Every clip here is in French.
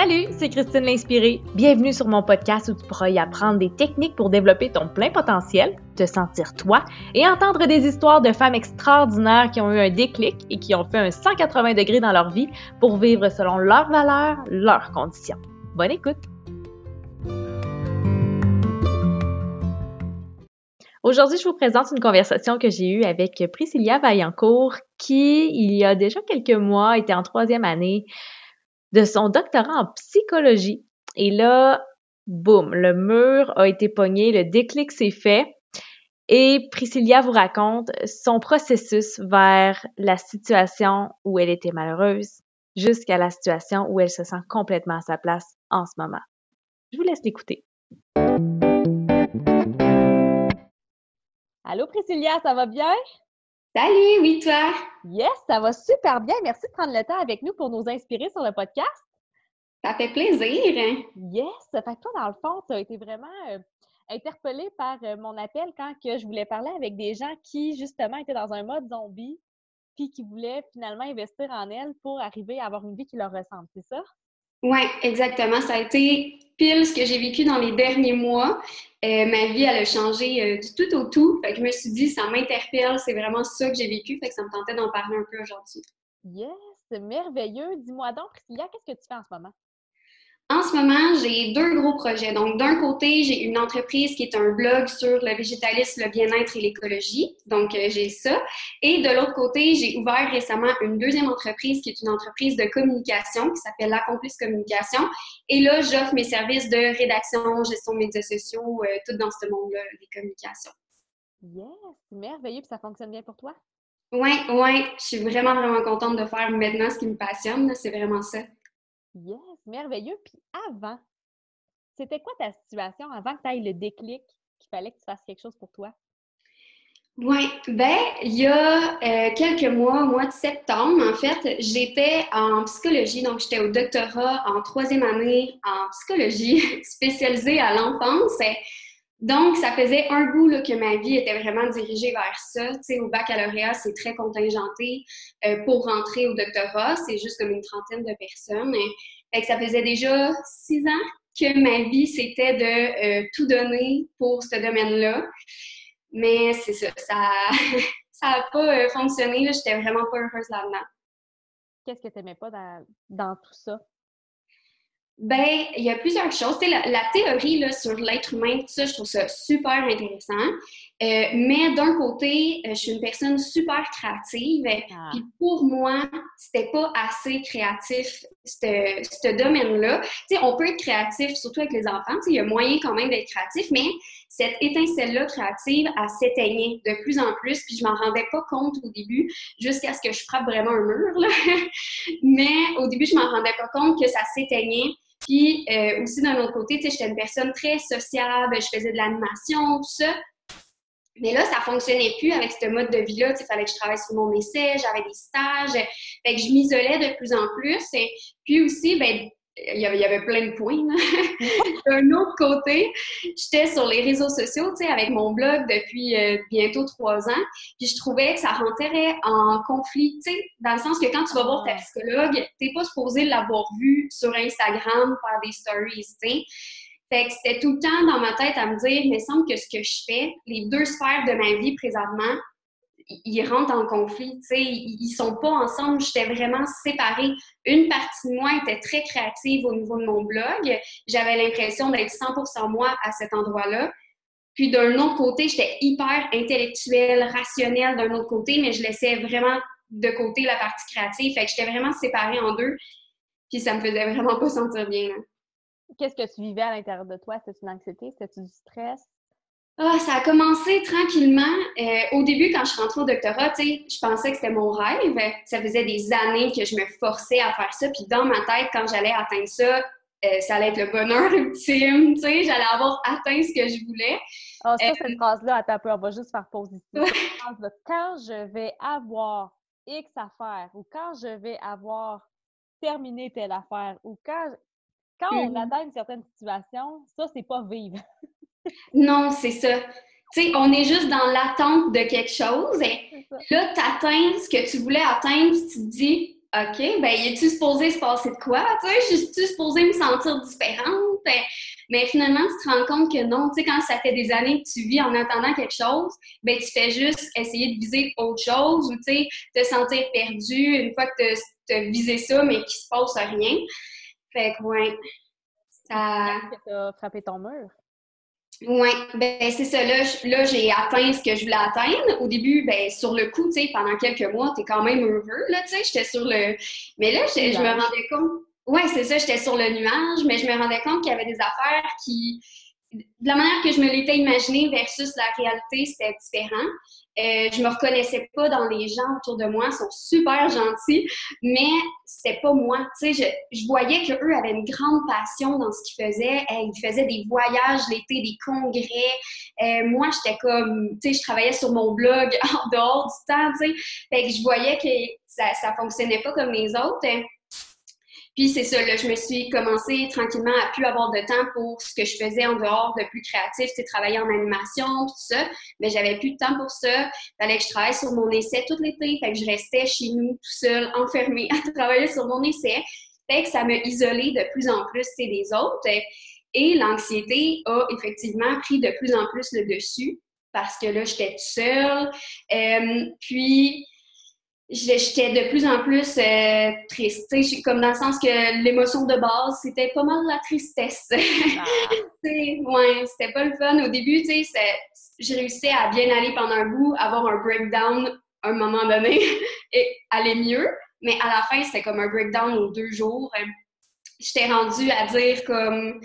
Salut, c'est Christine l'Inspirée. Bienvenue sur mon podcast où tu pourras y apprendre des techniques pour développer ton plein potentiel, te sentir toi et entendre des histoires de femmes extraordinaires qui ont eu un déclic et qui ont fait un 180 degrés dans leur vie pour vivre selon leurs valeurs, leurs conditions. Bonne écoute! Aujourd'hui, je vous présente une conversation que j'ai eue avec Priscilla Vaillancourt qui, il y a déjà quelques mois, était en troisième année de son doctorat en psychologie. Et là, boum, le mur a été pogné, le déclic s'est fait. Et Priscilla vous raconte son processus vers la situation où elle était malheureuse jusqu'à la situation où elle se sent complètement à sa place en ce moment. Je vous laisse l'écouter. Allô Priscilla, ça va bien? Salut, oui, toi? Yes, ça va super bien. Merci de prendre le temps avec nous pour nous inspirer sur le podcast. Ça fait plaisir. Yes, ça fait que toi, dans le fond, tu as été vraiment euh, interpellée par euh, mon appel quand que je voulais parler avec des gens qui, justement, étaient dans un mode zombie puis qui voulaient finalement investir en elles pour arriver à avoir une vie qui leur ressemble, c'est ça? Oui, exactement. Ça a été ce que j'ai vécu dans les derniers mois. Euh, ma vie, elle a changé euh, du tout au tout. Fait que je me suis dit, ça m'interpelle, c'est vraiment ça que j'ai vécu. Fait que ça me tentait d'en parler un peu aujourd'hui. Yes, merveilleux. Dis-moi donc, Priscilla, qu'est-ce que tu fais en ce moment? En ce moment, j'ai deux gros projets. Donc, d'un côté, j'ai une entreprise qui est un blog sur le végétalisme, le bien-être et l'écologie. Donc, euh, j'ai ça. Et de l'autre côté, j'ai ouvert récemment une deuxième entreprise qui est une entreprise de communication qui s'appelle l'Accomplice Communication. Et là, j'offre mes services de rédaction, gestion de médias sociaux, euh, tout dans ce monde-là des communications. Yes, c'est merveilleux. Puis ça fonctionne bien pour toi? Oui, oui. Je suis vraiment, vraiment contente de faire maintenant ce qui me passionne. C'est vraiment ça. Yes, merveilleux. Puis avant, c'était quoi ta situation avant que tu ailles le déclic qu'il fallait que tu fasses quelque chose pour toi? Oui, ben, il y a euh, quelques mois, au mois de septembre, en fait, j'étais en psychologie, donc j'étais au doctorat en troisième année en psychologie, spécialisée à l'enfance. Donc, ça faisait un bout là, que ma vie était vraiment dirigée vers ça. Tu sais, au baccalauréat, c'est très contingenté. Euh, pour rentrer au doctorat, c'est juste comme une trentaine de personnes. Fait que ça faisait déjà six ans que ma vie, c'était de euh, tout donner pour ce domaine-là. Mais c'est ça, ça n'a pas euh, fonctionné. J'étais vraiment pas heureuse là-dedans. Qu'est-ce que tu n'aimais pas dans tout ça? Ben, il y a plusieurs choses. La, la, théorie là, sur l'être humain, tout ça, je trouve ça super intéressant. Euh, mais d'un côté, euh, je suis une personne super créative. Ah. Puis pour moi, c'était pas assez créatif, ce domaine-là. Tu sais, on peut être créatif, surtout avec les enfants. Il y a moyen quand même d'être créatif, mais cette étincelle-là créative, elle s'éteignait de plus en plus. Puis je m'en rendais pas compte au début, jusqu'à ce que je frappe vraiment un mur. Là. mais au début, je m'en rendais pas compte que ça s'éteignait. Puis euh, aussi, d'un autre côté, j'étais une personne très sociable, je faisais de l'animation, tout ça. Mais là, ça fonctionnait plus avec ce mode de vie-là. Il fallait que je travaille sur mon essai, j'avais des stages. Fait que je m'isolais de plus en plus. Et puis aussi, ben, il y avait, plein de points. D'un autre côté, j'étais sur les réseaux sociaux, tu sais, avec mon blog depuis euh, bientôt trois ans, puis je trouvais que ça rentrait en conflit, tu sais, dans le sens que quand tu vas voir ta psychologue, t'es pas supposé l'avoir vu sur Instagram, faire des stories, tu sais. Fait que c'était tout le temps dans ma tête à me dire, il me semble que ce que je fais, les deux sphères de ma vie présentement, ils rentrent en conflit, tu sais, ils sont pas ensemble, j'étais vraiment séparée. Une partie de moi était très créative au niveau de mon blog, j'avais l'impression d'être 100% moi à cet endroit-là. Puis d'un autre côté, j'étais hyper intellectuelle, rationnelle d'un autre côté, mais je laissais vraiment de côté la partie créative. Fait que j'étais vraiment séparée en deux. Puis ça me faisait vraiment pas sentir bien. Qu'est-ce que tu vivais à l'intérieur de toi? C'était une anxiété? C'était du stress? Ah, ça a commencé tranquillement. Euh, au début, quand je suis rentrée au doctorat, je pensais que c'était mon rêve. Ça faisait des années que je me forçais à faire ça. Puis dans ma tête, quand j'allais atteindre ça, euh, ça allait être le bonheur ultime. J'allais avoir atteint ce que je voulais. Ah, ça, cette euh, phrase-là, attends un peu, on va juste faire pause ici. quand je vais avoir X affaires ou quand je vais avoir terminé telle affaire ou quand, quand on mm-hmm. atteint une certaine situation, ça, c'est pas vivre. Non, c'est ça. Tu sais, on est juste dans l'attente de quelque chose. Et là, tu atteins ce que tu voulais atteindre, tu te dis, OK, ben, es-tu supposé se passer de quoi? Tu sais, je suis supposée me sentir différente? Mais finalement, tu te rends compte que non. Tu sais, quand ça fait des années que tu vis en attendant quelque chose, ben, tu fais juste essayer de viser autre chose ou, tu sais, te sentir perdu une fois que tu as visé ça, mais qu'il se passe rien. Fait que, ouais, ça... Tu as frappé ton mur? Oui, ben c'est ça. Là, là j'ai atteint ce que je voulais atteindre. Au début, ben sur le coup, tu sais, pendant quelques mois, tu es quand même heureux, là, tu sais. J'étais sur le. Mais là, je, me rendais compte. Oui, c'est ça, j'étais sur le nuage, mais je me rendais compte qu'il y avait des affaires qui. De la manière que je me l'étais imaginé versus la réalité, c'était différent. Euh, je me reconnaissais pas dans les gens autour de moi, ils sont super gentils, mais c'était pas moi. Tu sais, je, voyais qu'eux avaient une grande passion dans ce qu'ils faisaient. ils faisaient des voyages l'été, des congrès. Euh, moi, j'étais comme, tu sais, je travaillais sur mon blog en dehors du temps, je voyais que ça, ça fonctionnait pas comme les autres. Puis c'est ça, je me suis commencé tranquillement à plus avoir de temps pour ce que je faisais en dehors de plus créatif, c'est travailler en animation, tout ça. Mais j'avais plus de temps pour ça. Fallait que je travaille sur mon essai tout l'été. Fait que je restais chez nous tout seul, enfermée, à travailler sur mon essai. Fait que ça m'a isolée de plus en plus des autres. Et l'anxiété a effectivement pris de plus en plus le dessus parce que là, j'étais seule. Euh, puis, j'étais de plus en plus euh, triste. Comme dans le sens que l'émotion de base, c'était pas mal la tristesse. Ah. ouais, c'était pas le fun. Au début, je réussissais à bien aller pendant un bout, avoir un breakdown à un moment donné et aller mieux. Mais à la fin, c'était comme un breakdown aux deux jours. J'étais rendue à dire comme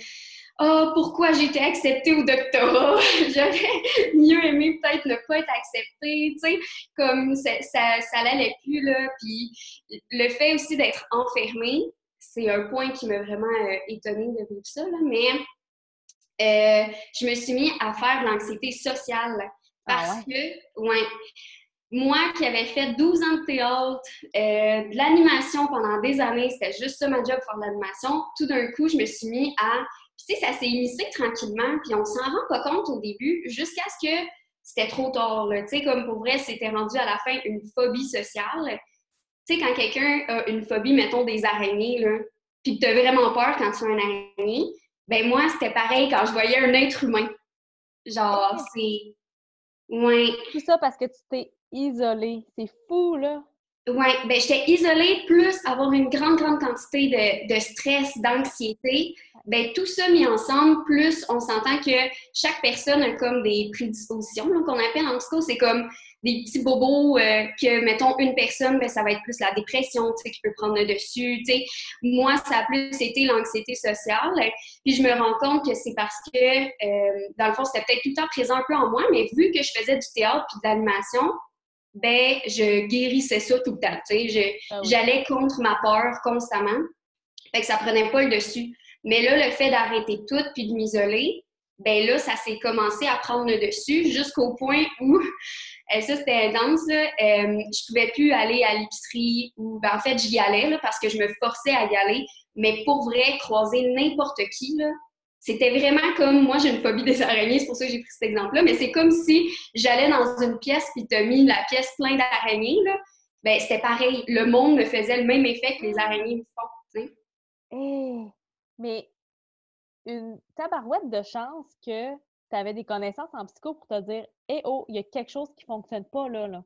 oh, pourquoi j'ai été acceptée au doctorat? J'aurais mieux aimé peut-être ne pas être acceptée, tu sais, comme ça, ça, ça l'allait plus, là. Puis le fait aussi d'être enfermée, c'est un point qui m'a vraiment euh, étonnée de vivre ça, là, mais euh, je me suis mis à faire l'anxiété sociale ah parce que, ouais, moi qui avais fait 12 ans de théâtre, euh, de l'animation pendant des années, c'était juste ça ma job, faire de l'animation, tout d'un coup, je me suis mis à puis, tu sais, ça s'est immiscé tranquillement, puis on s'en rend pas compte au début, jusqu'à ce que c'était trop tard. Tu sais, comme pour vrai, c'était rendu à la fin une phobie sociale. Tu sais, quand quelqu'un a une phobie, mettons, des araignées, là, puis que tu as vraiment peur quand tu as un araignée, ben moi, c'était pareil quand je voyais un être humain. Genre, c'est... Ouais. Tout ça parce que tu t'es isolé. C'est fou, là. Oui, ben j'étais isolée, plus avoir une grande, grande quantité de, de stress, d'anxiété. Ben tout ça mis ensemble, plus on s'entend que chaque personne a comme des prédispositions, qu'on appelle en psycho, c'est comme des petits bobos euh, que, mettons, une personne, ben, ça va être plus la dépression, tu sais, qui peut prendre le dessus, tu. Moi, ça a plus été l'anxiété sociale. Puis je me rends compte que c'est parce que, euh, dans le fond, c'était peut-être tout le temps présent un peu en moi, mais vu que je faisais du théâtre puis de l'animation, ben je guérissais ça tout le temps. Tu sais, ah j'allais contre ma peur constamment. Fait que ça prenait pas le dessus. Mais là, le fait d'arrêter tout puis de m'isoler, ben là, ça s'est commencé à prendre le dessus jusqu'au point où euh, ça c'était intense là, euh, je pouvais plus aller à l'épicerie ou ben, en fait j'y allais là, parce que je me forçais à y aller, mais pour vrai croiser n'importe qui là, c'était vraiment comme, moi j'ai une phobie des araignées, c'est pour ça que j'ai pris cet exemple-là, mais c'est comme si j'allais dans une pièce puis t'as mis la pièce pleine d'araignées, là. Ben, c'était pareil. Le monde me faisait le même effet que les araignées me font, tu sais. Eh, mais une tabarouette de chance que tu avais des connaissances en psycho pour te dire Eh oh, il y a quelque chose qui fonctionne pas là. là.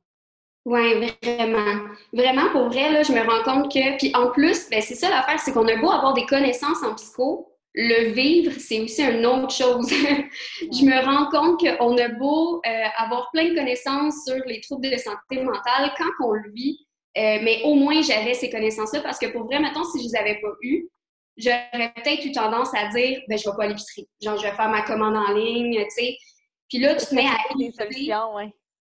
Oui, vraiment. Vraiment, pour vrai, là, je me rends compte que. Puis en plus, ben, c'est ça l'affaire, c'est qu'on a beau avoir des connaissances en psycho, le vivre, c'est aussi une autre chose. je me rends compte qu'on a beau euh, avoir plein de connaissances sur les troubles de santé mentale quand on le vit, euh, mais au moins j'avais ces connaissances-là parce que pour vrai, maintenant, si je les avais pas eues, j'aurais peut-être eu tendance à dire, ben je vais pas à l'épicerie. Genre, je vais faire ma commande en ligne, tu sais. Puis là, tu te mets à éviter.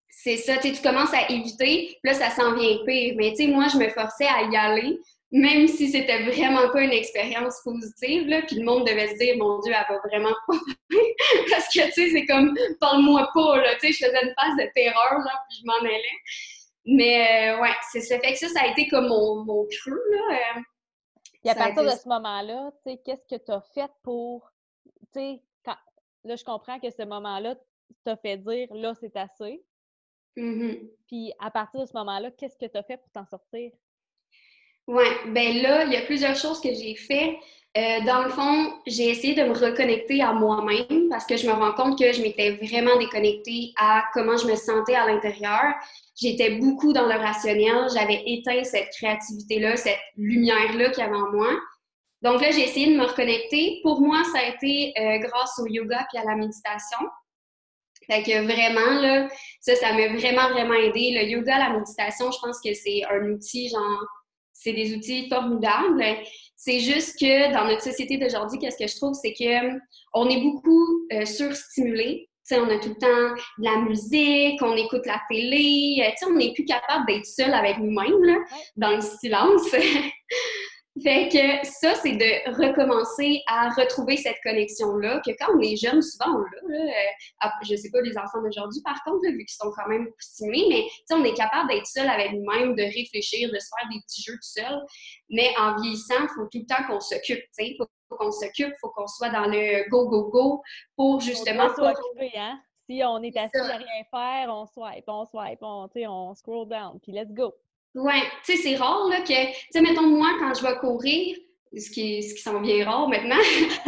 C'est ça, tu commences à éviter, puis là, ça s'en vient pire. Mais tu sais, moi, je me forçais à y aller même si c'était vraiment pas une expérience positive, là, puis le monde devait se dire, mon Dieu, elle va vraiment pas Parce que, tu sais, c'est comme, parle-moi pas, là, tu sais, je faisais une phase de terreur, là, puis je m'en allais. Mais, euh, ouais, c'est ça. Fait que ça, ça a été comme mon, mon creux, là. Euh, et à partir de ce moment-là, tu sais, qu'est-ce que tu as fait pour, tu sais, là, je comprends que ce moment-là t'a fait dire, là, c'est assez. Mm-hmm. Puis à partir de ce moment-là, qu'est-ce que tu as fait pour t'en sortir? Oui, ben là, il y a plusieurs choses que j'ai fait. Euh, dans le fond, j'ai essayé de me reconnecter à moi-même parce que je me rends compte que je m'étais vraiment déconnectée à comment je me sentais à l'intérieur. J'étais beaucoup dans le rationnel, j'avais éteint cette créativité-là, cette lumière-là qu'il y avait en moi. Donc là, j'ai essayé de me reconnecter. Pour moi, ça a été euh, grâce au yoga et à la méditation. Fait que vraiment, là, ça, ça m'a vraiment, vraiment aidé. Le yoga, la méditation, je pense que c'est un outil, genre, c'est des outils formidables. C'est juste que dans notre société d'aujourd'hui, qu'est-ce que je trouve, c'est que on est beaucoup euh, surstimulé. on a tout le temps de la musique, on écoute la télé, euh, on n'est plus capable d'être seul avec nous-mêmes, dans le silence. Fait que ça, c'est de recommencer à retrouver cette connexion-là, que quand on est jeune, souvent on l'a. Là, euh, je sais pas les enfants d'aujourd'hui, par contre, vu qu'ils sont quand même stimulés, mais on est capable d'être seul avec nous-mêmes, de réfléchir, de se faire des petits jeux tout seul. Mais en vieillissant, il faut tout le temps qu'on s'occupe. Il faut qu'on s'occupe, il faut qu'on soit dans le go, go, go pour justement. pas... hein? Si on est assis à rien faire, on swipe, on swipe, on, on scroll down, puis let's go. Oui, tu sais, c'est rare là, que, tu sais, mettons, moi, quand je vais courir, ce qui, ce qui s'en vient rare maintenant,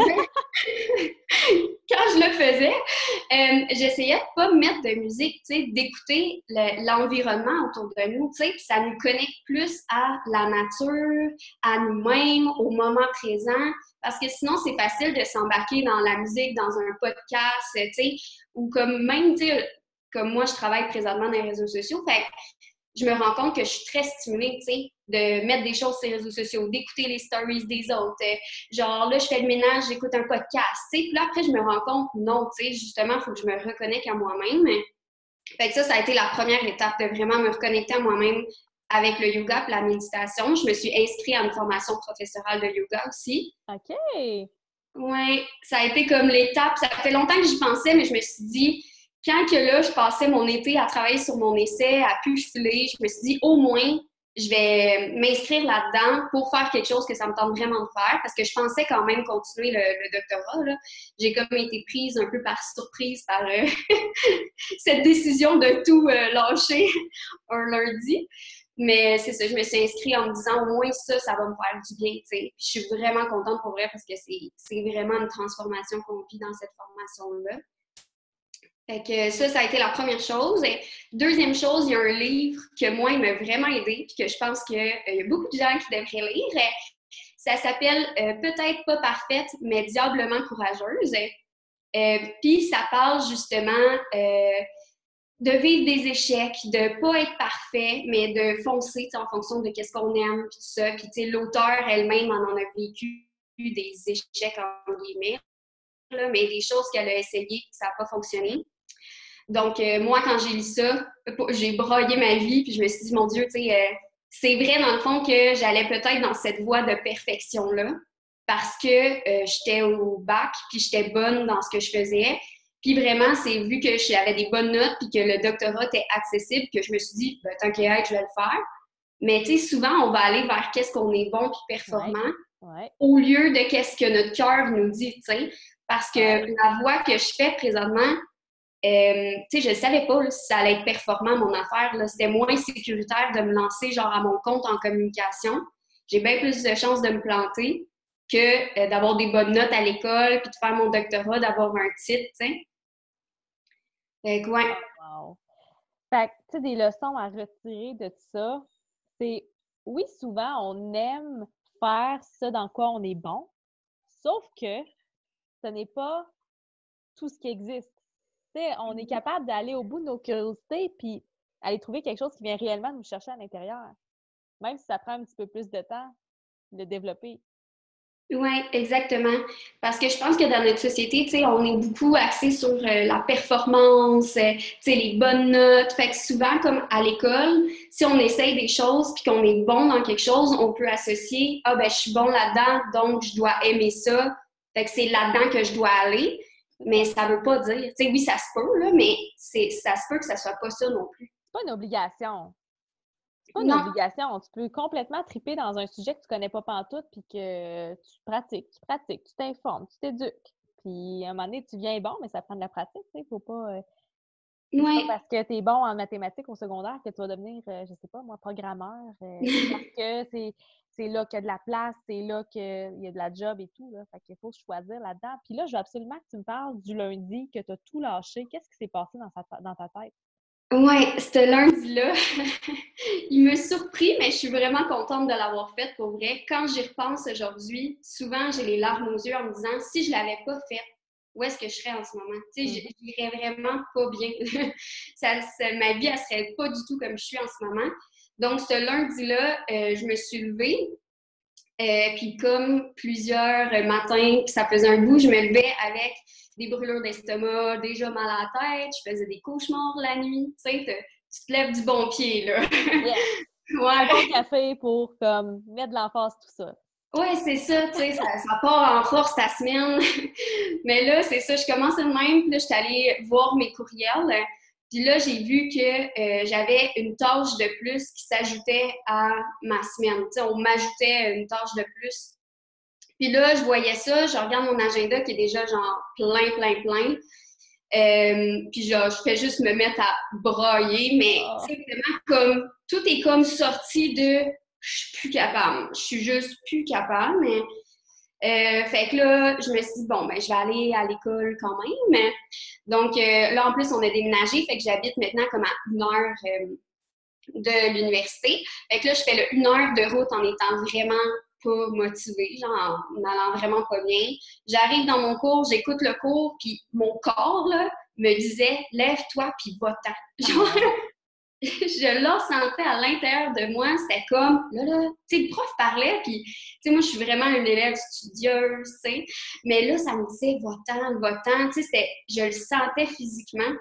quand je le faisais, euh, j'essayais de pas mettre de musique, tu sais, d'écouter l'environnement autour de nous, tu sais, ça nous connecte plus à la nature, à nous-mêmes, au moment présent, parce que sinon, c'est facile de s'embarquer dans la musique, dans un podcast, tu sais, ou comme même, tu sais, comme moi, je travaille présentement dans les réseaux sociaux, fait je me rends compte que je suis très stimulée, tu sais, de mettre des choses sur les réseaux sociaux, d'écouter les stories des autres. Euh, genre, là, je fais le ménage, j'écoute un podcast, tu sais. Puis là, après, je me rends compte, non, tu sais, justement, il faut que je me reconnecte à moi-même. Fait que ça, ça a été la première étape de vraiment me reconnecter à moi-même avec le yoga et la méditation. Je me suis inscrite à une formation professorale de yoga aussi. OK. Oui, ça a été comme l'étape. Ça fait longtemps que j'y pensais, mais je me suis dit, quand que là, je passais mon été à travailler sur mon essai, à filer, je me suis dit, au moins, je vais m'inscrire là-dedans pour faire quelque chose que ça me tente vraiment de faire, parce que je pensais quand même continuer le, doctorat. J'ai comme été prise un peu par surprise par euh, cette décision de tout euh, lâcher un lundi. Mais c'est ça, je me suis inscrite en me disant au moins ça, ça va me faire du bien. Puis je suis vraiment contente pour vrai parce que c'est vraiment une transformation qu'on vit dans cette formation-là. Ça, ça a été la première chose. Deuxième chose, il y a un livre que moi, il m'a vraiment aidé, puis que je pense qu'il euh, y a beaucoup de gens qui devraient lire. Ça s'appelle euh, Peut-être pas parfaite, mais diablement courageuse. Euh, puis ça parle justement de vivre des échecs, de pas être parfait, mais de foncer en fonction de qu'est-ce qu'on aime, puis tout ça. Puis l'auteur elle-même en, en a vécu des échecs en guillemets, mais des choses qu'elle a essayées, ça n'a pas fonctionné. Donc, euh, moi, quand j'ai lu ça, j'ai broyé ma vie, puis je me suis dit, mon Dieu, tu sais, euh, c'est vrai dans le fond que j'allais peut-être dans cette voie de perfection-là, parce que euh, j'étais au bac, puis j'étais bonne dans ce que je faisais. Puis vraiment, c'est vu que j'avais des bonnes notes, puis que le doctorat était accessible, que je me suis dit, ben, tant qu'à je vais le faire. Mais tu sais, souvent, on va aller vers qu'est-ce qu'on est bon puis performant, au lieu de qu'est-ce que notre cœur nous dit, tu sais. Parce que la voie que je fais présentement, euh, je ne savais pas si ça allait être performant, mon affaire. C'était moins sécuritaire de me lancer genre à mon compte en communication. J'ai bien plus de chances de me planter que euh, d'avoir des bonnes notes à l'école, puis de faire mon doctorat, d'avoir un titre. Wow. Fait que, tu sais, des leçons à retirer de ça, c'est, oui, souvent, on aime faire ça dans quoi on est bon, sauf que ce n'est pas tout ce qui existe on est mmh capable d'aller au bout de nos curiosités puis aller trouver quelque chose qui vient réellement nous chercher à l'intérieur. Même si ça prend un petit peu plus de temps de développer. Oui, exactement. Parce que je pense que dans notre société, tu sais, on est beaucoup axé sur euh, la performance, euh, tu sais, les bonnes notes. Fait que souvent, comme à l'école, si on essaye des choses puis qu'on est bon dans quelque chose, on peut associer, ah ben, je suis bon là-dedans, donc je dois aimer ça. Fait que c'est là-dedans que je dois aller. Mais ça veut pas dire, tu sais, oui, ça se peut, là, mais ça se peut que ça soit pas ça non plus. C'est pas une obligation. C'est pas une obligation. Tu peux complètement triper dans un sujet que tu connais pas pantoute, puis que tu pratiques, tu pratiques, tu t'informes, tu t'éduques. Puis à un moment donné, tu viens bon, mais ça prend de la pratique, tu sais, faut pas... Euh, pas parce que tu es bon en mathématiques au secondaire que tu vas devenir, je euh, je sais pas moi, programmeur. Euh, parce que c'est c'est là qu'il y a de la place, c'est là qu'il y a de la job et tout. Là. Fait qu'il faut choisir là-dedans. Puis là, je veux absolument que tu me parles du lundi que tu as tout lâché. Qu'est-ce qui s'est passé dans, dans ta tête? Ouais, ce lundi-là, il me surpris, mais je suis vraiment contente de l'avoir fait pour vrai. Quand j'y repense aujourd'hui, souvent j'ai les larmes aux yeux en me disant si je l'avais pas fait, où est-ce que je serais en ce moment? Tu sais, mm. j'irais vraiment pas bien. ça, ma vie, elle serait pas du tout comme je suis en ce moment. Donc, ce lundi-là, euh, je me suis levée. Euh, puis comme plusieurs matins, ça faisait un bout, je me levais avec des brûlures d'estomac, déjà mal à la tête, je faisais des cauchemars la nuit, tu sais, tu te lèves du bon pied, là. ouais. Un bon café pour, comme, mettre de l'emphase, tout ça. Oui, c'est ça, tu sais, ça, part en force ta semaine. Mais là, c'est ça, je commençais de même, puis là, je suis allée voir mes courriels. Puis là, j'ai vu que euh, j'avais une tâche de plus qui s'ajoutait à ma semaine. Tu sais, on m'ajoutait une tâche de plus puis là, je voyais ça, je regarde mon agenda qui est déjà genre plein, plein, plein. Euh, puis genre, je fais juste me mettre à broyer, mais c'est vraiment comme, tout est comme sorti de je suis plus capable. Je suis juste plus capable, mais. Euh, fait que là, je me suis dit, bon, ben, je vais aller à l'école quand même. Donc, euh, là, en plus, on a déménagé, fait que j'habite maintenant comme à une heure de l'université. Fait que là, je fais le une heure de route en étant vraiment pas motivée, genre en allant vraiment pas bien. J'arrive dans mon cours, j'écoute le cours, puis mon corps là, me disait lève-toi puis va-t'en. Genre, je le sentais à l'intérieur de moi, c'était comme là là, tu sais le prof parlait puis tu sais moi je suis vraiment une élève studieuse, tu sais, mais là ça me disait va-t'en, va-t'en, tu sais je le sentais physiquement.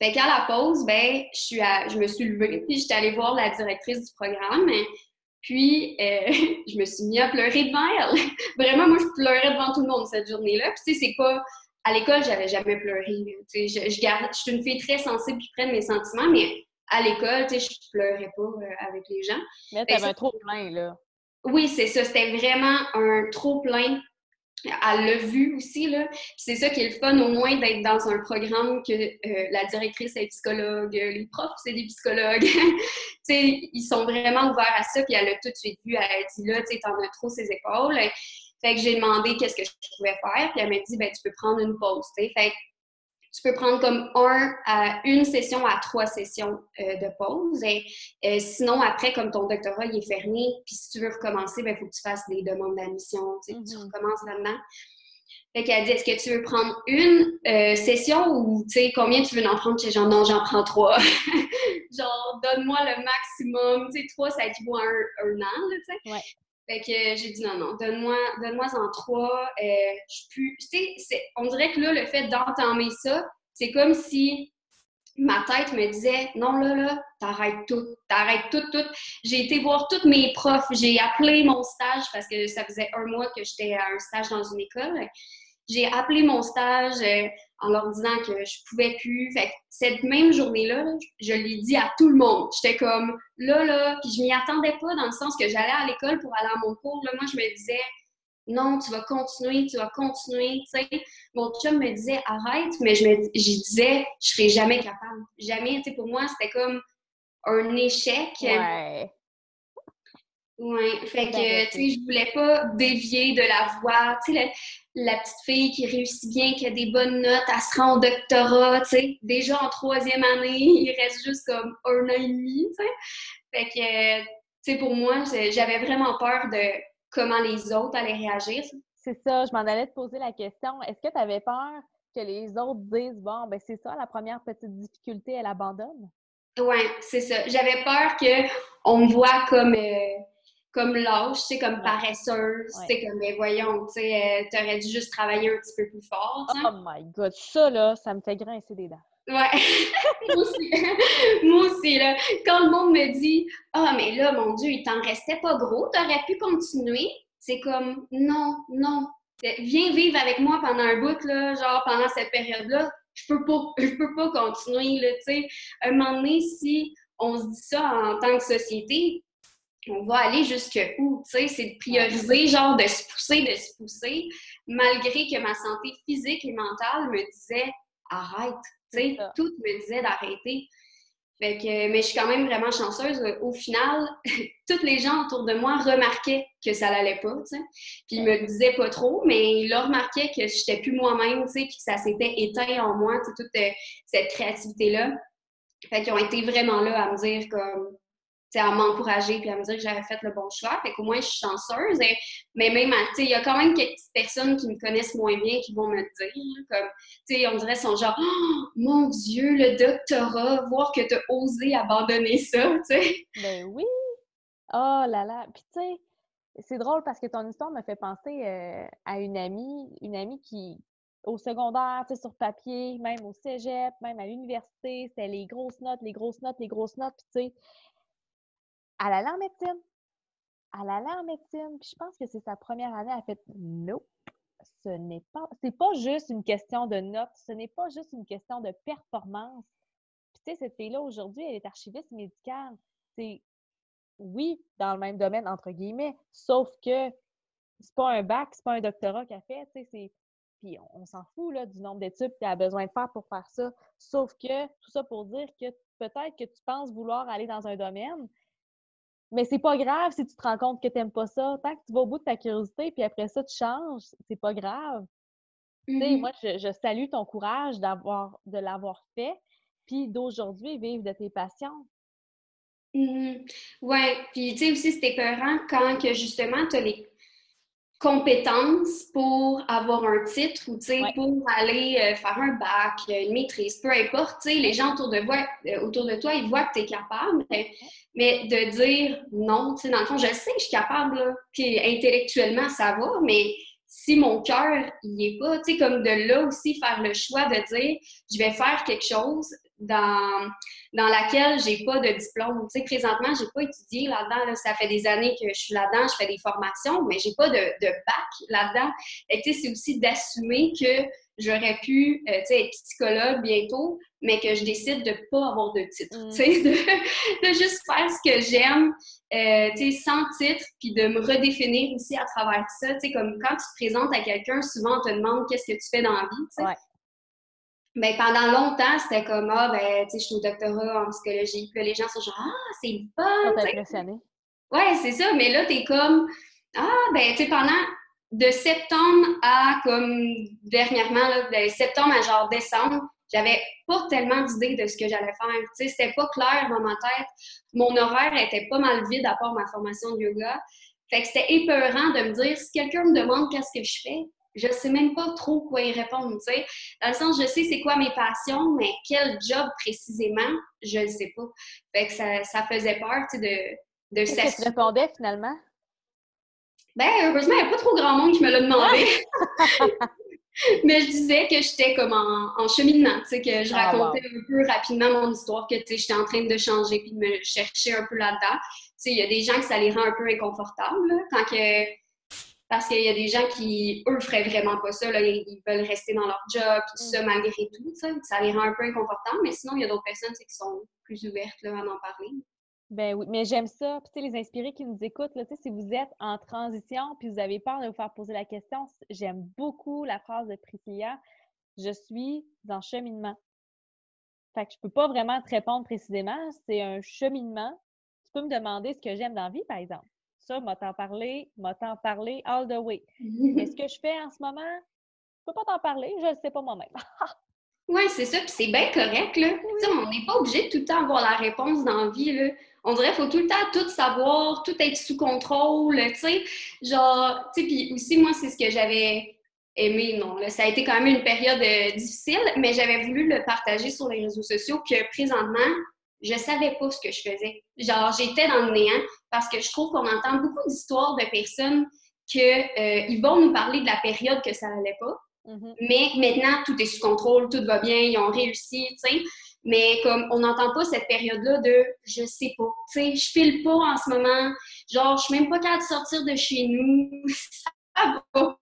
Fait qu'à la pause, ben, je, suis je me suis levée, puis j'étais allée voir la directrice du programme. Puis, euh, je me suis mis à pleurer devant elle. Vraiment, moi, je pleurais devant tout le monde cette journée-là. Puis, tu sais, c'est pas. À l'école, j'avais jamais pleuré. Tu sais, je, garde... je suis une fille très sensible qui prenne mes sentiments, mais à l'école, tu sais, je pleurais pas euh, avec les gens. Mais t'avais un trop plein, là. Oui, c'est ça. C'était vraiment un trop plein elle l'a vu aussi, là. C'est ça qui est le fun, au moins, d'être dans un programme que euh, la directrice est psychologue, les profs, c'est des psychologues. ils sont vraiment ouverts à ça, puis elle a tout de suite vu, elle a dit, là, tu t'en as trop ses épaules. Fait que j'ai demandé qu'est-ce que je pouvais faire, puis elle m'a dit, ben, tu peux prendre une pause, Fait tu peux prendre comme un à une session à trois sessions euh, de pause. Et, euh, sinon, après, comme ton doctorat il est fermé, puis si tu veux recommencer, il ben, faut que tu fasses des demandes d'admission, tu, tu mm-hmm. recommences là-dedans. Fait qu'elle dit, est-ce que tu veux prendre une euh, session ou, tu sais, combien tu veux en prendre? Chez genre, non, j'en prends trois. genre, donne-moi le maximum. Tu sais, trois, ça équivaut à un, un an, tu sais. Ouais. Fait que j'ai dit non, non, donne-moi donne en trois. Euh, je plus. Tu sais, on dirait que là, le fait d'entamer ça, c'est comme si ma tête me disait non, là, là, t'arrêtes tout, t'arrêtes tout, tout. J'ai été voir tous mes profs, j'ai appelé mon stage parce que ça faisait un mois que j'étais à un stage dans une école. J'ai appelé mon stage euh, en leur disant que je pouvais plus. Fait que cette même journée-là, je l'ai dit à tout le monde. J'étais comme là, là, puis je m'y attendais pas dans le sens que j'allais à l'école pour aller à mon cours. Là, moi, je me disais non, tu vas continuer, tu vas continuer. Mon chum me disait arrête, mais je me disais je serai jamais capable. Jamais. Pour moi, c'était comme un échec. Ouais. Oui, fait que, tu sais, je voulais pas dévier de la voie. Tu sais, la, petite fille qui réussit bien, qui a des bonnes notes, elle se rend au doctorat, tu sais. Déjà en troisième année, il reste juste comme un an et demi, tu sais. Fait que, tu sais, pour moi, j'avais vraiment peur de comment les autres allaient réagir. C'est ça, je m'en allais te poser la question. Est-ce que tu avais peur que les autres disent, bon, ben c'est ça, la première petite difficulté, elle abandonne? Oui, c'est ça. J'avais peur qu'on me voit comme... Euh, comme lâche, tu sais, comme paresseuse, tu sais, comme, mais voyons, tu sais, euh, t'aurais dû juste travailler un petit peu plus fort, Oh my God, ça, là, ça me fait grincer des dents. Ouais, moi aussi. moi aussi, là. Quand le monde me dit « Ah, mais là, mon Dieu, il t'en restait pas gros, t'aurais pu continuer. » C'est comme « Non, non. Viens vivre avec moi pendant un bout, là, genre pendant cette période-là. Je peux pas, je peux pas continuer, là, tu sais. Un moment donné, si on se dit ça en tant que société, on va aller jusque où, tu sais, c'est de prioriser, genre de se pousser, de se pousser, malgré que ma santé physique et mentale me disait arrête, tu sais, tout me disait d'arrêter. Fait que, mais je suis quand même vraiment chanceuse. Au final, toutes les gens autour de moi remarquaient que ça n'allait pas, tu sais. Puis ils me le disaient pas trop, mais ils remarquaient que j'étais plus moi-même, tu sais, puis que ça s'était éteint en moi, tu sais, toute euh, cette créativité-là. Fait qu'ils ont été vraiment là à me dire comme à m'encourager puis à me dire que j'avais fait le bon choix. Fait qu'au moins, je suis chanceuse. mais même, tu il y a quand même quelques personnes qui me connaissent moins bien qui vont me dire, comme, tu sais, on dirait, son genre, oh, mon Dieu, le doctorat, voir que tu as osé abandonner ça, tu sais. Ben oui! Oh là là! Puis, tu sais, c'est drôle parce que ton histoire me fait penser euh, à une amie, une amie qui, au secondaire, tu sais, sur papier, même au cégep, même à l'université, c'était les grosses notes, les grosses notes, les grosses notes, puis tu sais, elle allait en médecine. Elle allait en médecine. Puis je pense que c'est sa première année. Elle a fait non, ce n'est pas. C'est pas juste une question de notes. Ce n'est pas juste une question de performance. Puis tu sais, cette fille-là, aujourd'hui, elle est archiviste médicale. C'est oui, dans le même domaine, entre guillemets, sauf que c'est pas un bac, c'est pas un doctorat qu'elle fait, tu sais, Puis on, s'en fout là, du nombre d'études qu'elle a besoin de faire pour faire ça. Sauf que tout ça pour dire que peut-être que tu penses vouloir aller dans un domaine, mais c'est pas grave si tu te rends compte que tu n'aimes pas ça. Tant que tu vas au bout de ta curiosité, puis après ça, tu changes, c'est pas grave. Tu sais, mmh moi, je, salue ton courage d'avoir de l'avoir fait, puis d'aujourd'hui vivre de tes passions. Mmh oui, puis tu sais aussi, c'était épeurant quand que justement, tu as les compétences pour avoir un titre ou pour aller euh, faire un bac, une maîtrise, peu importe. Les gens autour de, euh, autour de toi, ils voient que tu es capable, mais, de dire non, dans le fond, je sais que je suis capable, puis intellectuellement, ça va, mais si mon cœur n'y est pas, tu sais, comme de là aussi faire le choix de dire je vais faire quelque chose dans, dans laquelle j'ai pas de diplôme. Tu sais, présentement, j'ai pas étudié là-dedans. Ça fait des années que je suis là-dedans, je fais des formations, mais j'ai pas de, de, bac là-dedans. Et tu sais, c'est aussi d'assumer que j'aurais pu euh, tu sais, être psychologue bientôt, mais que je décide de pas avoir de titre. Mm. Tu sais, de, juste faire ce que j'aime, euh, tu sais, sans titre, puis de me redéfinir aussi à travers ça. Tu sais, comme quand tu te présentes à quelqu'un, souvent on te demande qu'est-ce que tu fais dans la vie, tu Ben, pendant longtemps, c'était comme, ah, ben, tu sais, je suis au doctorat en psychologie. Puis là, les gens sont genre, ah, c'est bon! impressionné? Ouais, c'est ça. Mais là, t'es comme, ah, ben, tu sais, pendant de septembre à comme dernièrement, là, de septembre à genre décembre, j'avais pas tellement d'idées de ce que j'allais faire. Tu sais, c'était pas clair dans ma tête. Mon horaire était pas mal vide à part ma formation de yoga. Fait que c'était épeurant de me dire, si quelqu'un me demande qu'est-ce que je fais, je sais même pas trop quoi y répondre, tu sais. Dans le sens, je sais c'est quoi mes passions, mais quel job précisément, je ne sais pas. Fait que ça, ça faisait peur, tu sais, de, de Qu'est-ce que tu répondais finalement? Ben, heureusement, il n'y a pas trop grand monde qui me l'a demandé. mais je disais que j'étais comme en, cheminement, tu sais, que je ah, racontais un peu rapidement mon histoire, que, tu sais, j'étais en train de changer puis de me chercher un peu là-dedans. Tu sais, il y a des gens que ça les rend un peu inconfortables, quand que parce qu'il y a des gens qui, eux, feraient vraiment pas ça. Là, ils veulent rester dans leur job, tout ça, mm. malgré tout. Ça, ça les rend un peu inconfortables. Mais sinon, il y a d'autres personnes qui sont plus ouvertes là, à en parler. Ben oui, mais j'aime ça. Puis, les inspirés qui nous écoutent, là, si vous êtes en transition puis vous avez peur de vous faire poser la question, j'aime beaucoup la phrase de Priscilla. Je suis en cheminement. Fait que je peux pas vraiment te répondre précisément. C'est un cheminement. Tu peux me demander ce que j'aime dans la vie, par exemple ça, m'a t'en parlé, m'a t'en parlé all the way. Mais ce que je fais en ce moment, je peux pas t'en parler, je ne sais pas moi-même. oui, c'est ça, puis c'est bien correct, là. On n'est pas obligé de tout le temps avoir la réponse dans la vie, là. On dirait qu'il faut tout le temps tout savoir, tout être sous contrôle, tu sais. Genre, tu sais, puis aussi, moi, c'est ce que j'avais aimé, non. Là. Ça a été quand même une période euh, difficile, mais j'avais voulu le partager sur les réseaux sociaux que présentement, je savais pas ce que je faisais. Genre, j'étais dans le néant parce que je trouve qu'on entend beaucoup d'histoires de personnes qu'ils euh, vont nous parler de la période que ça n'allait pas. Mm-hmm. Mais maintenant, tout est sous contrôle, tout va bien, ils ont réussi, tu sais. Mais comme on n'entend pas cette période-là de je sais pas, tu sais, je file pas en ce moment, genre je suis même pas capable de sortir de chez nous, ça va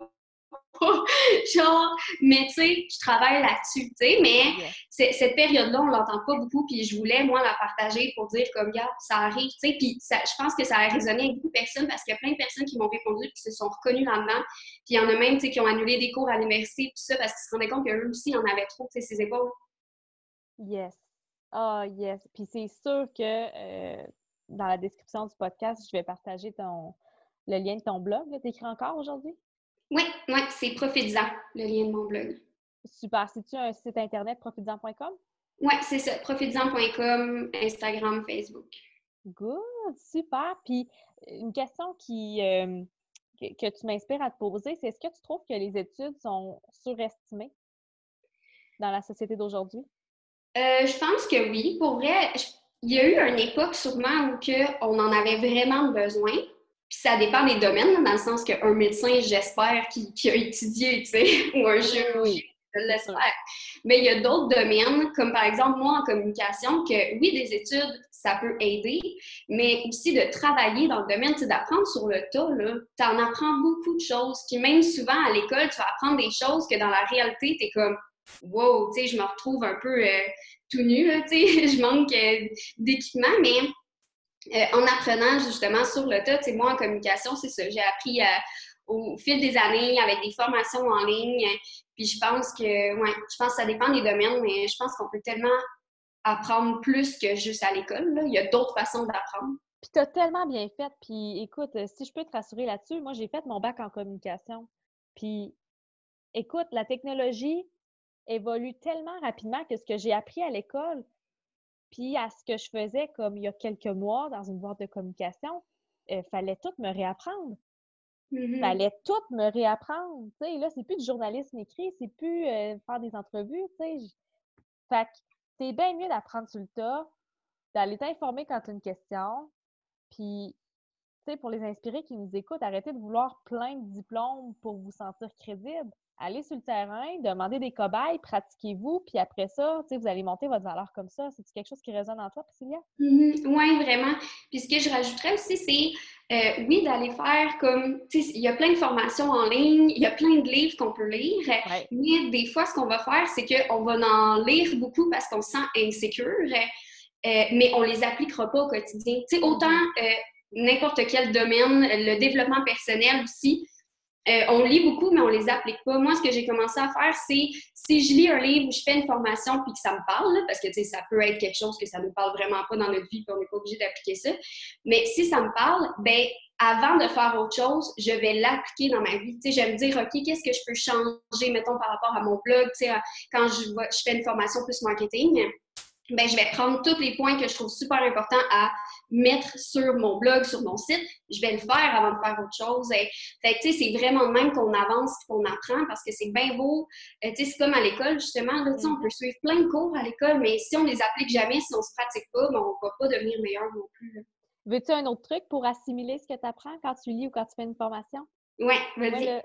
genre, mais tu sais, je travaille là-dessus, tu sais, mais cette période-là, on l'entend pas beaucoup, puis je voulais, moi, la partager pour dire, comme, gars, ça arrive, tu sais, puis je pense que ça a résonné avec beaucoup de personnes parce qu'il y a plein de personnes qui m'ont répondu qui se sont reconnues là-dedans, puis il y en a même, tu sais, qui ont annulé des cours à l'université, tout ça, parce qu'ils se rendaient compte qu'eux aussi, en avaient trop, tu sais, ses épaules. Yes. Ah, yes. Puis c'est sûr que euh, dans la description du podcast, je vais partager ton, le lien de ton blog. Tu écris encore aujourd'hui? Oui, oui, c'est Profitisant, le lien de mon blog. Super. C'est-tu un site internet, profitisant.com? Oui, c'est ça. Profitisant.com, Instagram, Facebook. Good, super. Puis une question qui, euh, que, tu m'inspires à te poser, c'est est-ce que tu trouves que les études sont surestimées dans la société d'aujourd'hui? Euh, je pense que oui. Pour vrai, il y a eu une époque sûrement où on en avait vraiment besoin. Puis ça dépend des domaines, dans le sens qu'un médecin, j'espère, qui, a étudié, tu sais, ou un chirurgien, je l'espère. Mais il y a d'autres domaines, comme par exemple moi en communication, que oui, des études, ça peut aider, mais aussi de travailler dans le domaine, c'est d'apprendre sur le tas, là. Tu en apprends beaucoup de choses. Puis même souvent à l'école, tu vas apprendre des choses que dans la réalité, tu es comme wow, tu sais, je me retrouve un peu euh, tout nu, tu sais, je manque euh, d'équipement, mais euh, en apprenant justement sur le tas, moi en communication, c'est ça, j'ai appris au fil des années avec des formations en ligne, puis je pense que, ouais, je pense que ça dépend des domaines, mais je pense qu'on peut tellement apprendre plus que juste à l'école, il y a d'autres façons d'apprendre. Puis tu as tellement bien fait, puis écoute, si je peux te rassurer là-dessus, moi j'ai fait mon bac en communication, puis écoute, la technologie, évolue tellement rapidement que ce que j'ai appris à l'école, puis à ce que je faisais comme il y a quelques mois dans une boîte de communication, il euh, fallait tout me réapprendre. Il mmh Fallait tout me réapprendre. sais là, c'est plus du journalisme écrit, c'est plus euh, faire des entrevues. Fait que c'est bien mieux d'apprendre sur le tas, d'aller t'informer quand tu as une question. Puis, sais, pour les inspirés qui nous écoutent, arrêtez de vouloir plein de diplômes pour vous sentir crédible allez sur le terrain, demandez des cobayes, pratiquez-vous, puis après ça, vous allez monter votre valeur comme ça. C'est quelque chose qui résonne en toi, Priscilla? Mm-hmm. Oui, vraiment. Puis ce que je rajouterais aussi, c'est euh, oui, d'aller faire comme, il y a plein de formations en ligne, il y a plein de livres qu'on peut lire, mais des fois, ce qu'on va faire, c'est qu'on va en lire beaucoup parce qu'on se sent insécure, euh, mais on les appliquera pas au quotidien. Autant euh, n'importe quel domaine, le développement personnel aussi, euh, on lit beaucoup, mais on les applique pas. Moi, ce que j'ai commencé à faire, c'est si je lis un livre ou je fais une formation puis que ça me parle, parce que ça peut être quelque chose que ça ne nous parle vraiment pas dans notre vie puis on n'est pas obligé d'appliquer ça. Mais si ça me parle, ben avant de faire autre chose, je vais l'appliquer dans ma vie. Je vais me dire, OK, qu'est-ce que je peux changer, mettons, par rapport à mon blog, quand je fais une formation plus marketing ben, je vais prendre tous les points que je trouve super importants à mettre sur mon blog, sur mon site. Je vais le faire avant de faire autre chose. Et, fait tu sais, c'est vraiment même qu'on avance et qu'on apprend parce que c'est bien beau. Euh, tu sais, c'est comme à l'école, justement. Là, on peut suivre plein de cours à l'école, mais si on les applique jamais, si on se pratique pas, ben, on va pas devenir meilleur non plus. Veux-tu un autre truc pour assimiler ce que tu apprends quand tu lis ou quand tu fais une formation? Oui, vas-y. Moi,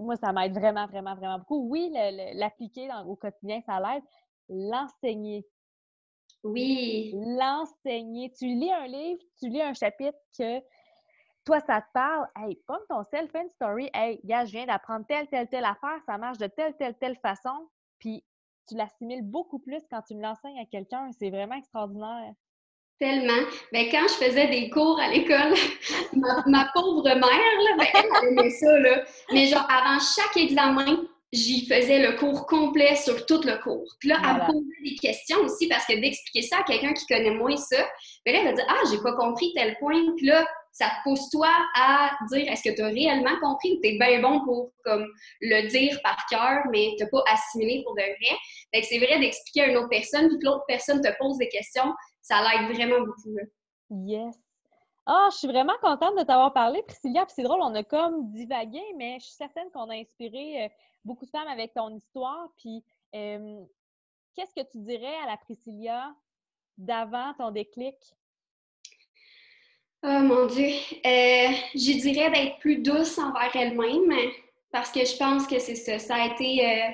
moi, ça m'aide vraiment, vraiment, vraiment beaucoup. Oui, l'appliquer au quotidien, ça l'aide. L'enseigner oui. L'enseigner. Tu lis un livre, tu lis un chapitre que toi, ça te parle. Hey, pomme ton self fais story. Hey, gars, je viens d'apprendre telle, telle, telle affaire. Ça marche de telle, telle, telle façon. Puis tu l'assimiles beaucoup plus quand tu me l'enseignes à quelqu'un. C'est vraiment extraordinaire. Tellement. Ben, quand je faisais des cours à l'école, ma, pauvre mère, là, ben, elle aimait ça. Là. Mais genre, avant chaque examen, j'y faisais le cours complet sur tout le cours. Puis là, elle me posait des questions aussi parce que d'expliquer ça à quelqu'un qui connaît moins ça, ben là, elle va dire Ah, j'ai pas compris tel point. Puis là, ça te pousse toi à dire est-ce que tu as réellement compris ou tu es bien bon pour comme le dire par cœur, mais tu pas assimilé pour de vrai? Fait que c'est vrai d'expliquer à une autre personne, puis que l'autre personne te pose des questions, ça l'aide vraiment beaucoup. Yes. Ah, je suis vraiment contente de t'avoir parlé, Priscilla. Puis c'est drôle, on a comme divagué, mais je suis certaine qu'on a inspiré euh, beaucoup de femmes avec ton histoire. Puis qu'est-ce que tu dirais à la Priscilla d'avant ton déclic? Oh mon Dieu. Euh, je dirais d'être plus douce envers elle-même parce que je pense que c'est ça. Ça a été euh,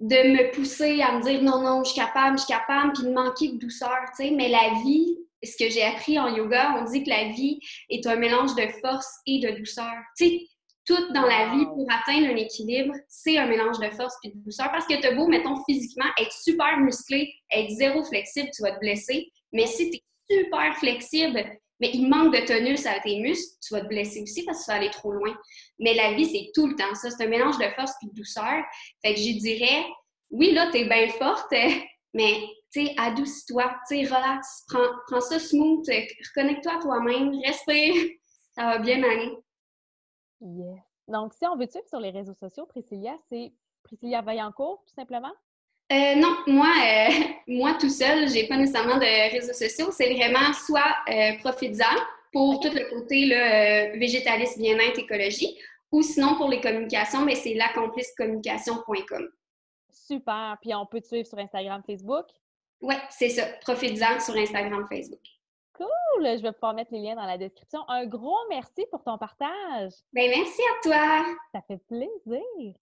de me pousser à me dire non, non, je suis capable, je suis capable, puis de manquer de douceur, tu sais. Mais la vie, ce que j'ai appris en yoga, on dit que la vie est un mélange de force et de douceur. Tu sais, tout dans la vie pour atteindre un équilibre, c'est un mélange de force et de douceur. Parce que tu beau, mettons, physiquement, être super musclé, être zéro flexible, tu vas te blesser. Mais si tu es super flexible, mais il manque de tonus à tes muscles, tu vas te blesser aussi parce que tu vas aller trop loin. Mais la vie, c'est tout le temps ça. C'est un mélange de force et de douceur. Fait que je dirais, oui, là, tu es bien forte, mais tu sais, adoucis-toi, tu sais, relax, prends, prends ça smooth, reconnecte-toi à toi-même, respire, ça va bien aller. Yes. Donc, si on veut te suivre sur les réseaux sociaux, Priscilla, c'est Priscilla Vaillancourt, tout simplement? Euh, non, moi, euh, moi tout seul, j'ai pas nécessairement de réseaux sociaux. C'est vraiment soit euh, Profitzant pour tout le côté là, euh, végétaliste, bien-être, écologie, ou sinon pour les communications, mais c'est l'accomplissecommunication.com. Super. Puis on peut te suivre sur Instagram, Facebook? Oui, c'est ça. Profitzant sur Instagram, Facebook. Cool! Je vais pouvoir mettre les liens dans la description. Un gros merci pour ton partage. Ben merci à toi. Ça fait plaisir.